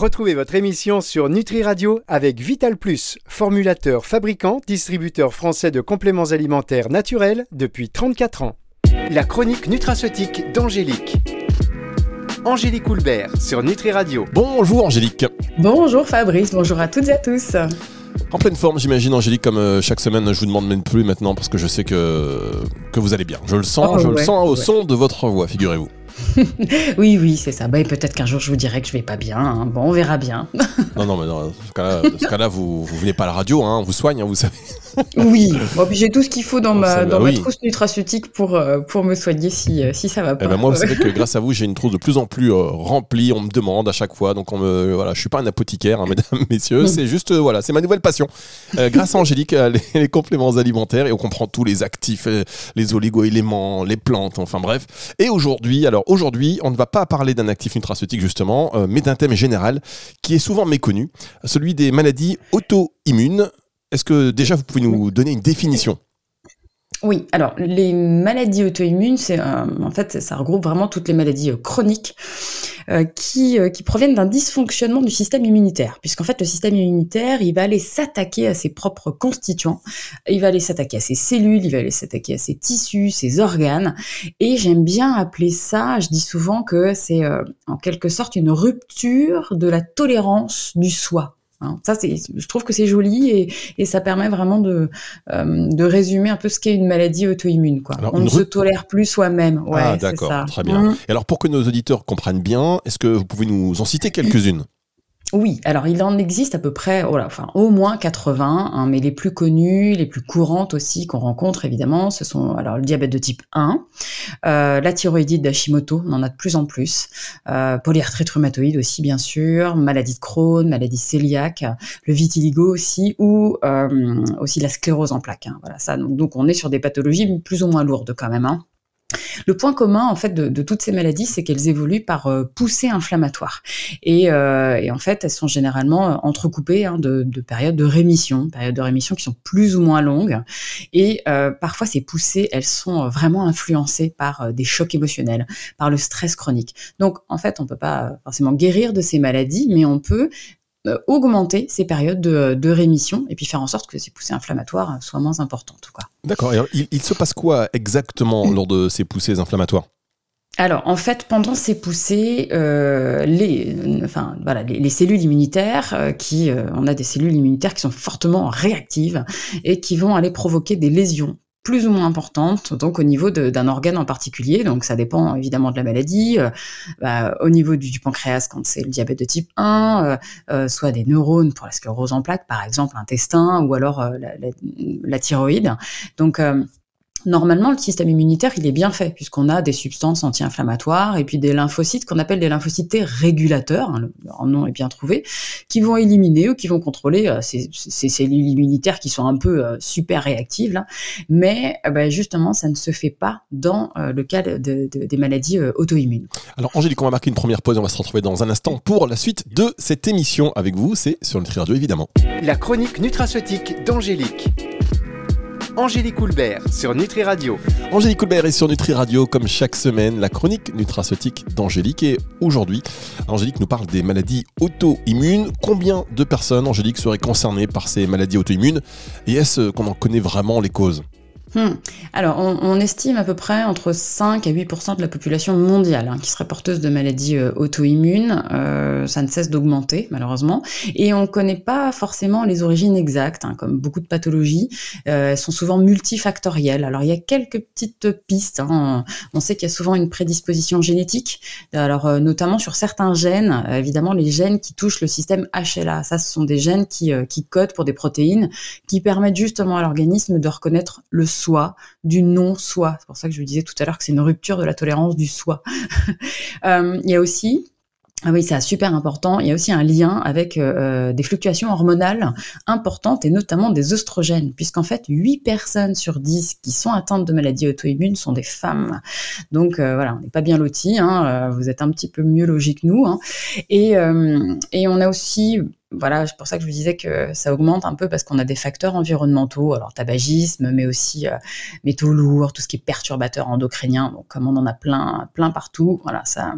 Retrouvez votre émission sur Nutri Radio avec Vital Plus, formulateur, fabricant, distributeur français de compléments alimentaires naturels depuis 34 ans. La chronique nutraceutique d'Angélique. Angélique Houlbert sur Nutri Radio. Bonjour Angélique. Bonjour Fabrice, bonjour à toutes et à tous. En pleine forme, j'imagine, Angélique, comme euh, chaque semaine, je vous demande même plus maintenant parce que je sais que, que vous allez bien. Je le sens, Oh, je le sens au ouais. son de votre voix, figurez-vous. oui, oui, c'est ça. Bah, et peut-être qu'un jour je vous dirai que je vais pas bien. hein. Bon, on verra bien. Non, non, mais dans ce cas-là, vous, vous venez pas à la radio, hein, on vous soigne, hein, vous savez. Oui. Bon, j'ai tout ce qu'il faut dans ma, va, dans oui. ma trousse nutraceutique pour, euh, pour me soigner si, euh, si ça va pas. Eh ben moi, vous savez que grâce à vous, j'ai une trousse de plus en plus euh, remplie. On me demande à chaque fois, donc on me, voilà, je suis pas un apothicaire, hein, mesdames, messieurs. C'est juste, euh, voilà, c'est ma nouvelle passion. Euh, grâce à Angélique, les, les compléments alimentaires et on comprend tous les actifs, les oligo-éléments, les plantes, enfin bref. Et aujourd'hui, alors aujourd'hui, on ne va pas parler d'un actif nutraceutique justement, mais d'un thème général qui est souvent méconnu, celui des maladies auto-immunes. Est-ce que déjà vous pouvez nous donner une définition? Oui, alors les maladies auto-immunes, c'est euh, en fait ça regroupe vraiment toutes les maladies euh, chroniques euh, qui, euh, qui proviennent d'un dysfonctionnement du système immunitaire, puisqu'en fait le système immunitaire il va aller s'attaquer à ses propres constituants, il va aller s'attaquer à ses cellules, il va aller s'attaquer à ses tissus, ses organes, et j'aime bien appeler ça, je dis souvent que c'est en quelque sorte une rupture de la tolérance du soi. Hein, ça, c'est, je trouve que c'est joli et, et ça permet vraiment de, euh, de résumer un peu ce qu'est une maladie auto-immune. Quoi. Alors, On ne se tolère plus soi-même. Ouais, Ah c'est d'accord, ça. très bien. Mm. Et alors pour que nos auditeurs comprennent bien, est-ce que vous pouvez nous en citer quelques-unes? Oui, alors il en existe à peu près, oh là, enfin au moins 80, hein, mais les plus connues, les plus courantes aussi qu'on rencontre évidemment, ce sont alors le diabète de type 1, euh, la thyroïdite d'Hashimoto, on en a de plus en plus, euh, polyarthrite rhumatoïde aussi bien sûr, maladie de Crohn, maladie cœliaque, le vitiligo aussi, ou euh, aussi la sclérose en plaques. hein, voilà ça. Donc, donc on est sur des pathologies plus ou moins lourdes quand même. Hein. Le point commun en fait de, toutes ces maladies, c'est qu'elles évoluent par euh, poussée inflammatoire. Et, euh, en fait, elles sont généralement euh, entrecoupées hein, de, de périodes de rémission, périodes de rémission qui sont plus ou moins longues. Et euh, parfois, ces poussées, elles sont vraiment influencées par des chocs émotionnels, par le stress chronique. Donc, en fait, on peut pas forcément guérir de ces maladies, mais on peut augmenter ces périodes de, de rémission et puis faire en sorte que ces poussées inflammatoires euh, soient moins importantes. D'accord. Il, il se passe quoi exactement lors de ces poussées inflammatoires? Alors, en fait, pendant ces poussées, euh, les, enfin, voilà, les, les cellules immunitaires, euh, qui, euh, on a des cellules immunitaires qui sont fortement réactives et qui vont aller provoquer des lésions plus ou moins importantes, donc au niveau d'un organe en particulier. Donc, ça dépend évidemment de la maladie. euh, bah, au niveau du, pancréas, quand c'est le diabète de type 1, euh, euh, soit des neurones pour la sclérose en plaques, par exemple, l'intestin, ou alors la, la- la thyroïde. Donc, Normalement, le système immunitaire, il est bien fait, puisqu'on a des substances anti-inflammatoires et puis des lymphocytes qu'on appelle des lymphocytes T régulateurs, hein, le- leur nom est bien trouvé, qui vont éliminer ou qui vont contrôler euh, ces, ces cellules immunitaires qui sont un peu euh, super réactives. Là. Mais euh, bah, justement, ça ne se fait pas dans euh, le cas de- de- des maladies euh, auto-immunes. Alors, Angélique, on va marquer une première pause et on va se retrouver dans un instant pour la suite de cette émission avec vous. C'est sur le Tri Radio, évidemment. La chronique nutraceutique d'Angélique. Angélique Houlbert sur Nutri Radio. Angélique Colbert est sur Nutri Radio, comme chaque semaine, la chronique nutraceutique d'Angélique. Et aujourd'hui, Angélique nous parle des maladies auto-immunes. Combien de personnes, Angélique, seraient concernées par ces maladies auto-immunes? Et est-ce qu'on en connaît vraiment les causes? Hmm. Alors, on, estime à peu près entre 5 à 8% de la population mondiale hein, qui serait porteuse de maladies euh, auto-immunes. Euh, ça ne cesse d'augmenter, malheureusement. Et on ne connaît pas forcément les origines exactes, hein, comme beaucoup de pathologies. Euh, elles sont souvent multifactorielles. Alors, il y a quelques petites pistes. hein. On sait qu'il y a souvent une prédisposition génétique, alors notamment sur certains gènes. Évidemment, les gènes qui touchent le système HLA. Ça, ce sont des gènes qui, qui codent pour des protéines qui permettent justement à l'organisme de reconnaître le soi du non-soi. C'est pour ça que je vous disais tout à l'heure que c'est une rupture de la tolérance du soi. Euh, Il y a aussi ah oui, c'est super important. Il y a aussi un lien avec euh, des fluctuations hormonales importantes et notamment des oestrogènes, puisqu'en fait, 8 personnes sur 10 qui sont atteintes de maladies auto-immunes sont des femmes. Donc euh, voilà, on n'est pas bien lotis, hein, euh, vous êtes un petit peu mieux logis que nous. Hein. Et, euh, et on a aussi voilà, c'est pour ça que je vous disais que ça augmente un peu parce qu'on a des facteurs environnementaux, alors tabagisme, mais aussi euh, métaux lourds, tout ce qui est perturbateur endocrinien. Donc comme on en a plein, plein partout, voilà, ça,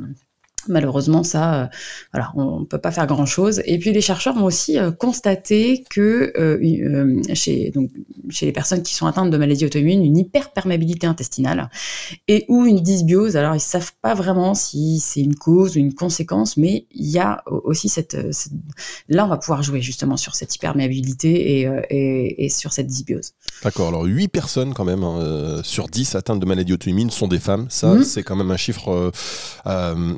Malheureusement, ça, euh, voilà, on ne peut pas faire grand-chose. Et puis les chercheurs ont aussi euh, constaté que euh, chez, donc, chez les personnes qui sont atteintes de maladies auto-immunes, une hyperperméabilité intestinale et ou une dysbiose. Alors ils savent pas vraiment si c'est une cause ou une conséquence, mais il y a aussi cette, là on va pouvoir jouer justement sur cette hyperméabilité et, et, et sur cette dysbiose. D'accord. Alors 8 personnes quand même hein, sur 10 atteintes de maladies auto-immunes sont des femmes. Ça, mmh. c'est quand même un chiffre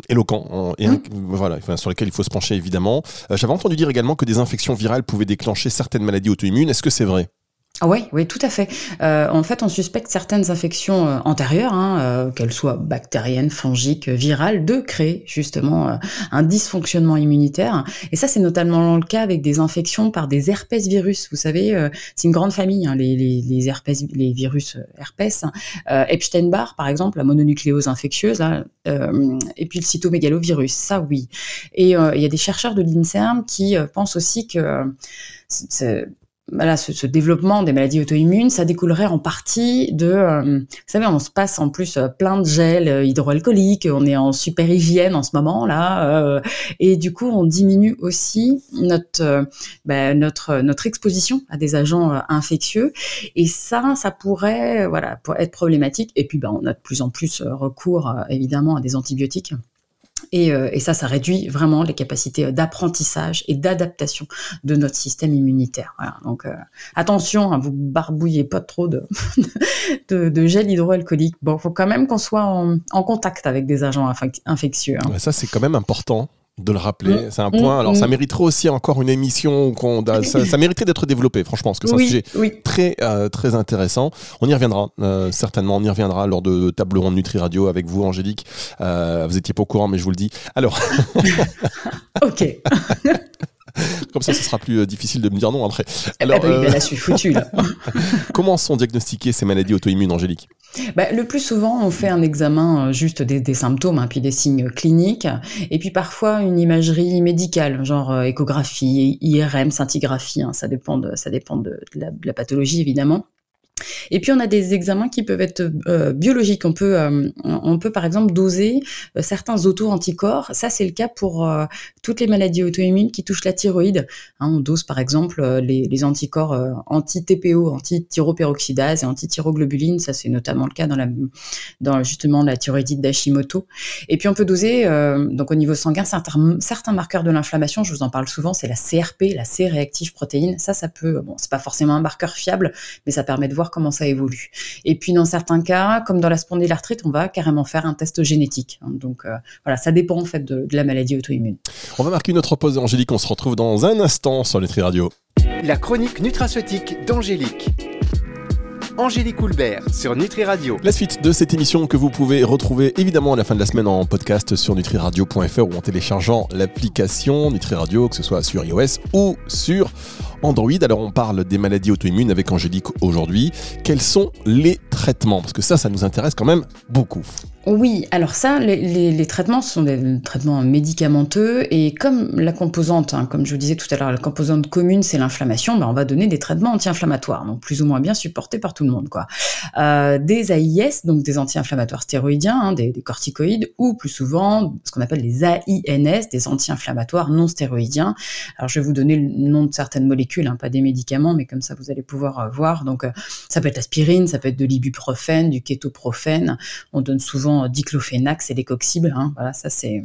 éloquent et mmh. voilà, sur lesquels il faut se pencher évidemment. Euh, j'avais entendu dire également que des infections virales pouvaient déclencher certaines maladies auto-immunes. Est-ce que c'est vrai? Ah oui, oui, tout à fait. Euh, en fait, on suspecte certaines infections euh, antérieures, hein, euh, qu'elles soient bactériennes, fongiques, virales, de créer justement un dysfonctionnement immunitaire. Et ça, c'est notamment le cas avec des infections par des herpès virus. Vous savez, c'est une grande famille, hein, les, les, les, herpès, les virus herpès. Epstein-Barr, par exemple, la mononucléose infectieuse, hein, et puis le cytomégalovirus, ça oui. Et il y a des chercheurs de l'INSERM qui pensent aussi que voilà, ce, développement des maladies auto-immunes, ça découlerait en partie de, euh, vous savez, on se passe en plus euh, plein de gel euh, hydroalcoolique, on est en super hygiène en ce moment là, et du coup on diminue aussi notre ben, notre notre exposition à des agents infectieux, et ça, ça pourrait voilà être problématique. Et puis ben, on a de plus en plus recours évidemment à des antibiotiques. Euh, et, ça, ça réduit vraiment les capacités d'apprentissage et d'adaptation de notre système immunitaire. Donc euh, attention, hein, vous barbouillez pas trop de, gel hydroalcoolique. Bon, faut quand même qu'on soit en, contact avec des agents infectieux. Hein. Ça, c'est quand même important de le rappeler. Mm. C'est un point. Alors, ça mm. mériterait aussi encore une émission. qu'on ça, ça, mériterait d'être développé, franchement, parce que c'est un sujet très, euh, très intéressant. On y reviendra, euh, certainement. On y reviendra lors de table ronde Nutri Radio avec vous, Angélique. Euh, vous étiez pas au courant, mais je vous le dis. Alors. ok. Comme ça, ce sera plus euh, difficile de me dire non après. Eh ben Alors, euh, là, je suis foutu, là. Comment sont diagnostiquées ces maladies auto-immunes, Angélique? Bah, Le plus souvent, on fait un examen euh, juste des, symptômes, hein, puis des signes cliniques, et puis parfois une imagerie médicale, genre échographie, IRM, scintigraphie, hein, ça dépend, de, ça dépend de la pathologie évidemment. Et puis on a des examens qui peuvent être euh, biologiques. On peut, euh, on peut par exemple doser euh, certains auto-anticorps. Ça c'est le cas pour toutes les maladies auto-immunes qui touchent la thyroïde. Hein, on dose par exemple les, anticorps anti-TPO, anti-thyroperoxydase et anti-thyroglobuline. Ça c'est notamment le cas dans justement la thyroïdite d'Hashimoto. Et puis on peut doser donc au niveau sanguin certains, certains marqueurs de l'inflammation. Je vous en parle souvent. C'est la CRP, la C-réactive protéine. Ça, ça peut, bon, c'est pas forcément un marqueur fiable, mais ça permet de voir comment ça évolue. Et puis dans certains cas, comme dans la spondylarthrite, on va carrément faire un test génétique. Hein. Donc euh, voilà, ça dépend en fait de, la maladie auto-immune. On va marquer une autre pause, Angélique. On se retrouve dans un instant sur Nutri Radio. La chronique nutraceutique d'Angélique. Angélique Houlbert sur Nutri Radio. La suite de cette émission que vous pouvez retrouver évidemment à la fin de la semaine en podcast sur nutriradio.fr ou en téléchargeant l'application Nutri Radio, que ce soit sur iOS ou sur Android. Alors on parle des maladies auto-immunes avec Angélique aujourd'hui. Quels sont les Parce que ça, ça nous intéresse quand même beaucoup. Oui, alors ça, les, traitements sont des traitements médicamenteux et comme la composante, hein, comme je vous disais tout à l'heure, la composante commune c'est l'inflammation, ben on va donner des traitements anti-inflammatoires, donc plus ou moins bien supportés par tout le monde. Quoi. Euh, des AIS, donc des anti-inflammatoires stéroïdiens, hein, des, corticoïdes, ou plus souvent ce qu'on appelle les AINS, des anti-inflammatoires non stéroïdiens. Alors je vais vous donner le nom de certaines molécules, hein, pas des médicaments, mais comme ça vous allez pouvoir euh, voir. Donc euh, ça peut être l'aspirine, ça peut être de l'ibuprofène, du kétoprophène. On donne souvent diclofenac, c'est des coxibles. Hein, voilà, ça c'est.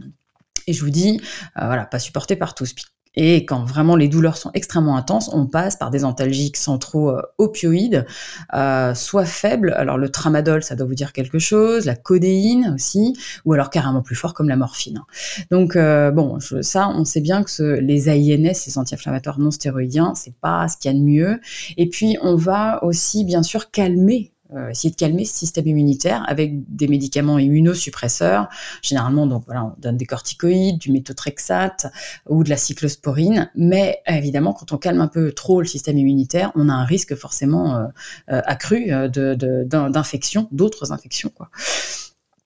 Et je vous dis, euh, voilà, pas supporté par tous. Et quand vraiment les douleurs sont extrêmement intenses, on passe par des antalgiques centraux euh, opioïdes, euh, soit faibles. Alors le tramadol, ça doit vous dire quelque chose, la codéine aussi, ou alors carrément plus fort comme la morphine. Donc bon, ça, on sait bien que les AINS, ces anti-inflammatoires non stéroïdiens, c'est pas ce qu'il y a de mieux. Et puis on va aussi bien sûr calmer euh, essayer de calmer ce système immunitaire avec des médicaments immunosuppresseurs. Généralement, donc voilà, on donne des corticoïdes, du méthotrexate ou de la cyclosporine. Mais évidemment, quand on calme un peu trop le système immunitaire, on a un risque forcément euh, euh, accru d'infection, d'autres infections. Quoi.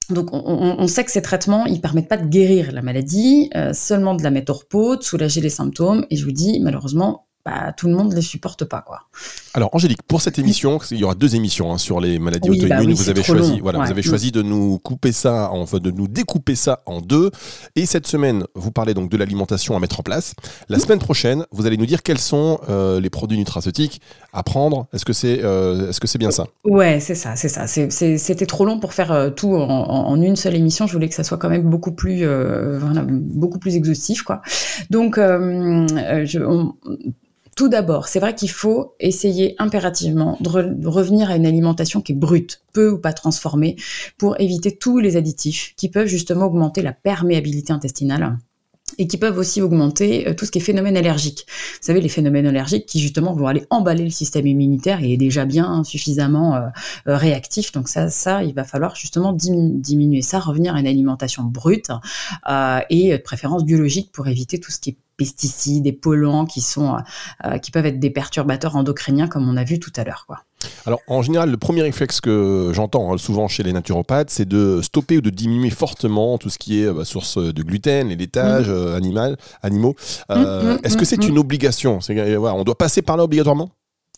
Donc, on, sait que ces traitements, ils permettent pas de guérir la maladie, seulement de la mettre au repos, de soulager les symptômes. Et je vous dis, malheureusement, bah, tout le monde ne les supporte pas. Quoi. Alors, Angélique, pour cette émission, il y aura deux émissions hein, sur les maladies bah auto-immunes. vous avez choisi, voilà, vous avez choisi de nous couper ça, enfin, de nous découper ça en deux. Et cette semaine, vous parlez donc de l'alimentation à mettre en place. La semaine prochaine, vous allez nous dire quels sont euh, les produits nutraceutiques à prendre. Est-ce que c'est euh, est-ce que c'est bien ça? Ouais, c'est ça, c'est ça. C'était trop long pour faire euh, tout en, une seule émission. Je voulais que ça soit quand même beaucoup plus, beaucoup plus exhaustif, quoi. Donc, je, on, tout d'abord, c'est vrai qu'il faut essayer impérativement de, revenir à une alimentation qui est brute, peu ou pas transformée, pour éviter tous les additifs qui peuvent justement augmenter la perméabilité intestinale et qui peuvent aussi augmenter euh, tout ce qui est phénomène allergique. Vous savez, les phénomènes allergiques qui justement vont aller emballer le système immunitaire et est déjà bien suffisamment euh, euh, réactif. Donc ça, ça, il va falloir justement diminuer ça, revenir à une alimentation brute et de préférence biologique pour éviter tout ce qui est pesticides et polluants qui sont qui peuvent être des perturbateurs endocriniens comme on a vu tout à l'heure quoi. Alors, en général, le premier réflexe que j'entends hein, souvent chez les naturopathes, c'est de stopper ou de diminuer fortement tout ce qui est bah, source de gluten, les laitages mm. euh, animal, animaux. Euh, mm, mm, Est-ce que c'est une obligation? On doit passer par là obligatoirement?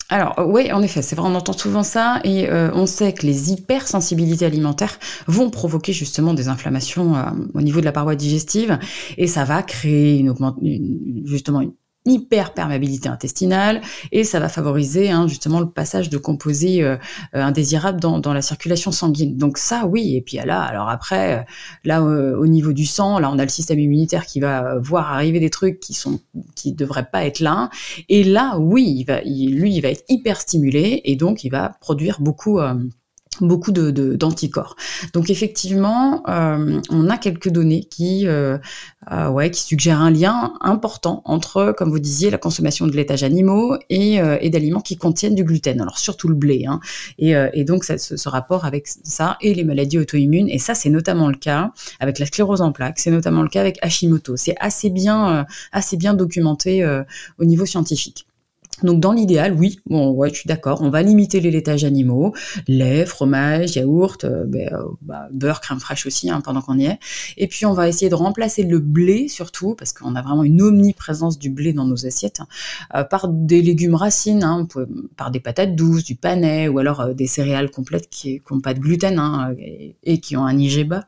Alors oui, en effet, c'est vrai, on entend souvent ça et euh, on sait que les hypersensibilités alimentaires vont provoquer justement des inflammations au niveau de la paroi digestive et ça va créer une, justement une hyperperméabilité intestinale et ça va favoriser hein, justement le passage de composés euh, euh, indésirables dans, la circulation sanguine. Donc ça, oui. Et puis là, alors après, euh, là au niveau du sang, là on a le système immunitaire qui va voir arriver des trucs qui sont qui devraient pas être là. Et là, oui, il va, lui, il va être hyper stimulé et donc il va produire beaucoup beaucoup de d'anticorps. Donc effectivement, euh, on a quelques données qui euh, euh, ouais qui suggèrent un lien important entre, comme vous disiez, la consommation de laitages animaux et, et d'aliments qui contiennent du gluten. Alors surtout le blé, hein. et, donc ce, rapport avec ça et les maladies auto-immunes. Et ça, c'est notamment le cas avec la sclérose en plaques. C'est notamment le cas avec Hashimoto. C'est assez bien assez bien documenté au niveau scientifique. Donc dans l'idéal, oui, bon, ouais, je suis d'accord, on va limiter les laitages animaux, lait, fromage, yaourt, euh, ben, euh, bah, beurre, crème fraîche aussi, hein, pendant qu'on y est. Et puis on va essayer de remplacer le blé surtout, parce qu'on a vraiment une omniprésence du blé dans nos assiettes, euh, par des légumes racines, hein, par des patates douces, du panais, ou alors des céréales complètes qui n'ont pas de gluten hein, et, qui ont un IG bas,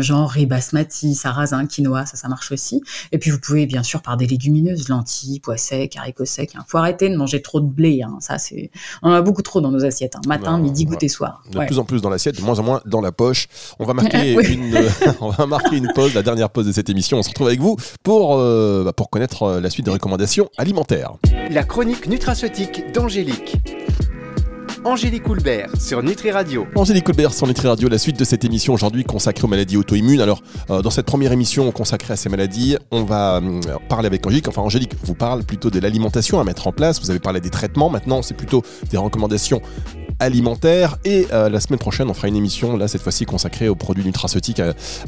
genre riz basmati, sarrasin, quinoa, ça, ça marche aussi. Et puis vous pouvez bien sûr par des légumineuses, lentilles, pois secs, haricots secs, hein, de manger trop de blé. Hein. Ça, c'est, on en a beaucoup trop dans nos assiettes. Hein. Matin, midi, goûter, soir. De plus en plus dans l'assiette, de moins en moins dans la poche. On va marquer une, on va marquer une pause, la dernière pause de cette émission. On se retrouve avec vous pour, euh, bah, pour connaître euh, la suite des recommandations alimentaires. La chronique nutraceutique d'Angélique. Angélique Coulbert sur Nutri Radio. Angélique Coulbert sur Nutri Radio, la suite de cette émission aujourd'hui consacrée aux maladies auto-immunes. Alors, euh, dans cette première émission consacrée à ces maladies, on va euh, parler avec Angélique. Enfin, Angélique vous parle plutôt de l'alimentation à mettre en place. Vous avez parlé des traitements. Maintenant, c'est plutôt des recommandations alimentaires. Et euh, la semaine prochaine, on fera une émission, là, cette fois-ci consacrée aux produits nutraceutiques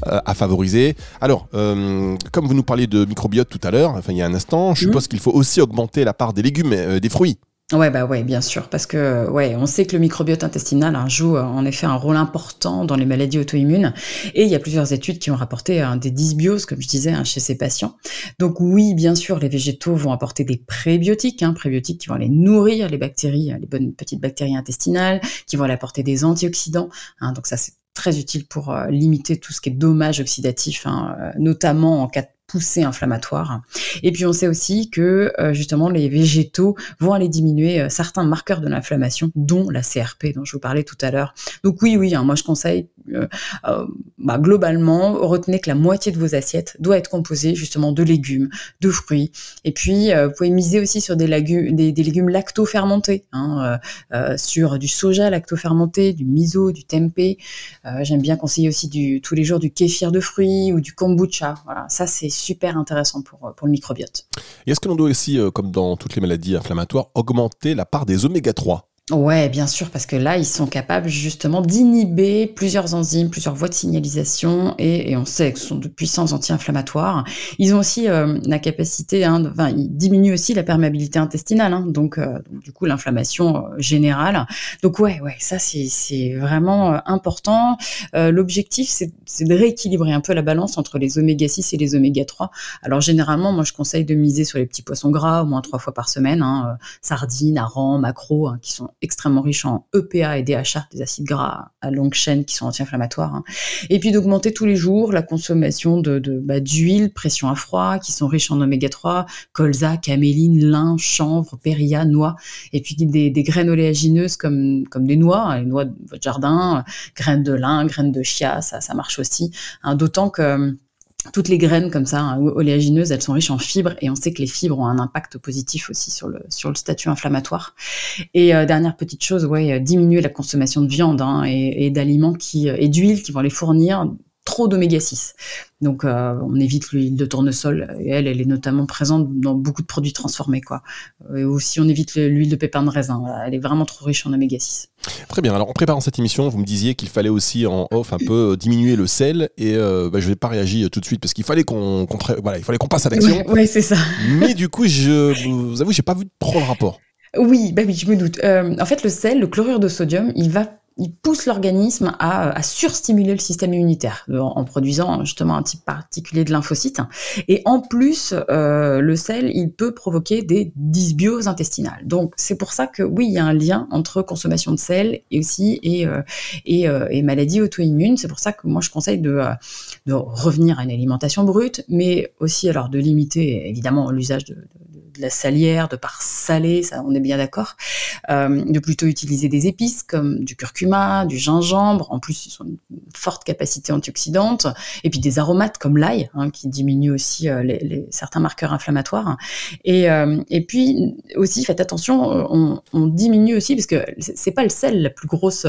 à, favoriser. Alors, comme vous nous parliez de microbiote tout à l'heure, enfin, il y a un instant, je mmh. suppose qu'il faut aussi augmenter la part des légumes et des fruits. Ouais, bah ouais, bien sûr, parce que ouais, on sait que le microbiote intestinal hein, joue euh, en effet un rôle important dans les maladies auto-immunes, et il y a plusieurs études qui ont rapporté hein, des dysbioses, comme je disais, hein, chez ces patients. Donc oui, bien sûr, les végétaux vont apporter des prébiotiques, prébiotiques qui vont aller nourrir les bactéries, les bonnes petites bactéries intestinales, qui vont aller apporter des antioxydants. donc ça, c'est très utile pour euh, limiter tout ce qui est dommage oxydatif, euh, notamment en cas de poussée inflammatoire. Et puis on sait aussi que euh, justement les végétaux vont aller diminuer euh, certains marqueurs de l'inflammation, dont la CRP dont je vous parlais tout à l'heure. Donc oui, oui, hein, moi je conseille euh, bah, globalement retenez que la moitié de vos assiettes doit être composée justement de légumes, de fruits. Et puis vous pouvez miser aussi sur des, légumes, des, légumes lacto-fermentés, hein, sur du soja lacto-fermenté, du miso, du tempeh. J'aime bien conseiller aussi du, tous les jours du kéfir de fruits ou du kombucha. Voilà, ça c'est super intéressant pour, euh, pour le microbiote. Et est-ce que l'on doit aussi, euh, comme dans toutes les maladies inflammatoires, augmenter la part des oméga 3 Ouais, bien sûr, parce que là, ils sont capables justement d'inhiber plusieurs enzymes, plusieurs voies de signalisation, et, on sait que ce sont de puissants anti-inflammatoires. Ils ont aussi euh, la capacité, hein, enfin, ils diminuent aussi la perméabilité intestinale, hein, donc, euh, donc, du coup l'inflammation euh, générale. Donc ouais, ouais, ça c'est vraiment euh, important. L'objectif, c'est de rééquilibrer un peu la balance entre les oméga 6 et les oméga 3. Alors généralement, moi je conseille de miser sur les petits poissons gras au moins trois fois par semaine, hein, sardines, harengs, maquereaux, hein, qui sont extrêmement riches en EPA et DHA, des acides gras à longue chaîne qui sont anti-inflammatoires. hein. Et puis d'augmenter tous les jours la consommation de de- bah, d'huile, pression à froid, qui sont riches en oméga 3, colza, caméline, lin, chanvre, périlla, noix, et puis des, graines oléagineuses comme, comme des noix, hein, les noix de votre jardin, euh, graines de lin, graines de chia, ça, ça marche aussi. hein, D'autant que toutes les graines comme ça, hein, oléagineuses, elles sont riches en fibres et on sait que les fibres ont un impact positif aussi sur le, sur le statut inflammatoire. Et euh, dernière petite chose, ouais, euh, diminuer la consommation de viande hein, et, d'aliments qui euh, et d'huile qui vont les fournir trop d'oméga 6. Donc euh, on évite l'huile de tournesol et elle, elle est notamment présente dans beaucoup de produits transformés quoi. Euh, Et aussi on évite le- l'huile de pépin de raisin. Voilà, elle est vraiment trop riche en oméga 6. Très bien. Alors, en préparant cette émission, vous me disiez qu'il fallait aussi en off un peu euh, diminuer le sel. Et euh, bah, je vais pas réagir tout de suite parce qu'il fallait qu'on pré- voilà, il fallait qu'on passe à l'action. Ouais, c'est ça. Mais du coup, je vous avoue, j'ai pas vu trop le rapport. Oui, bah oui, je me doute. Euh, en fait, le sel, le chlorure de sodium, il va il pousse l'organisme à, à surstimuler le système immunitaire en, produisant justement un type particulier de lymphocytes. Et en plus, euh, le sel, il peut provoquer des dysbioses intestinales. Donc c'est pour ça que oui, il y a un lien entre consommation de sel et aussi et, euh, euh, et maladie auto-immune. C'est pour ça que moi je conseille de, revenir à une alimentation brute, mais aussi alors de limiter évidemment l'usage de, de la salière, de par salé, ça on est bien d'accord, euh, de plutôt utiliser des épices comme du curcuma, du gingembre, en plus ils ont une forte capacité antioxydante, et puis des aromates comme l'ail, hein, qui diminuent aussi euh, certains marqueurs inflammatoires. Et, euh, et puis aussi, faites attention, on, on diminue aussi, parce que c'est pas le sel la plus grosse...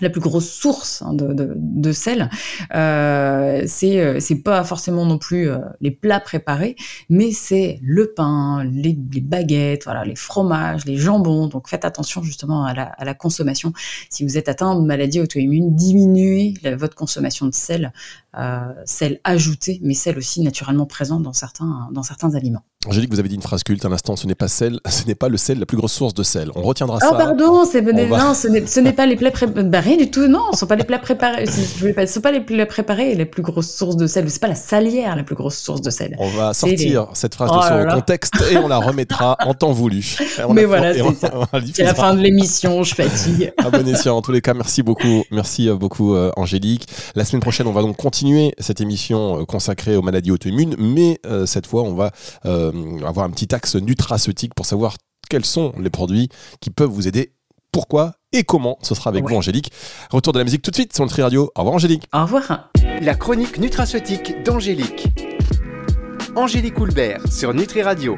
la plus grosse source hein, de, sel, euh, c'est euh, c'est pas forcément non plus euh, les plats préparés, mais c'est le pain, les, baguettes, voilà, les fromages, les jambons. Donc faites attention justement à la, à la consommation. Si vous êtes atteint de maladie auto-immune, diminuez la- votre consommation de sel, euh, sel ajouté, mais sel aussi naturellement présent dans certains, dans certains aliments. Angélique, vous avez dit une phrase culte un instant. Ce n'est pas sel, ce n'est pas le sel la plus grosse source de sel. On retiendra ça. Oh pardon, c'est va- non, ce n'est pas les plats préparés. Bah, rien du tout, non, ce sont pas les plats préparés. Je voulais pas, ce sont pas les plats préparés les plus grosses sources de sel. C'est pas la salière la plus grosse source de sel. On va sortir cette phrase Oh de son là contexte et on la remettra en temps voulu. Mais la- voilà, on- c'est ça. la C'est la fin de l'émission, je fatigue. à bon escient. En tous les cas, merci beaucoup, merci euh, beaucoup euh, Angélique. La semaine prochaine, on va donc continuer cette émission euh, consacrée aux maladies auto-immunes, mais euh, cette fois, on va euh, avoir un petit axe nutraceutique pour savoir quels sont les produits qui peuvent vous aider, pourquoi et comment. Ce sera avec Ouais. vous, Angélique. Retour de la musique tout de suite sur Nutri Radio. Au revoir, Angélique. Au revoir. La chronique nutraceutique d'Angélique. Angélique Houlbert sur Nutri Radio.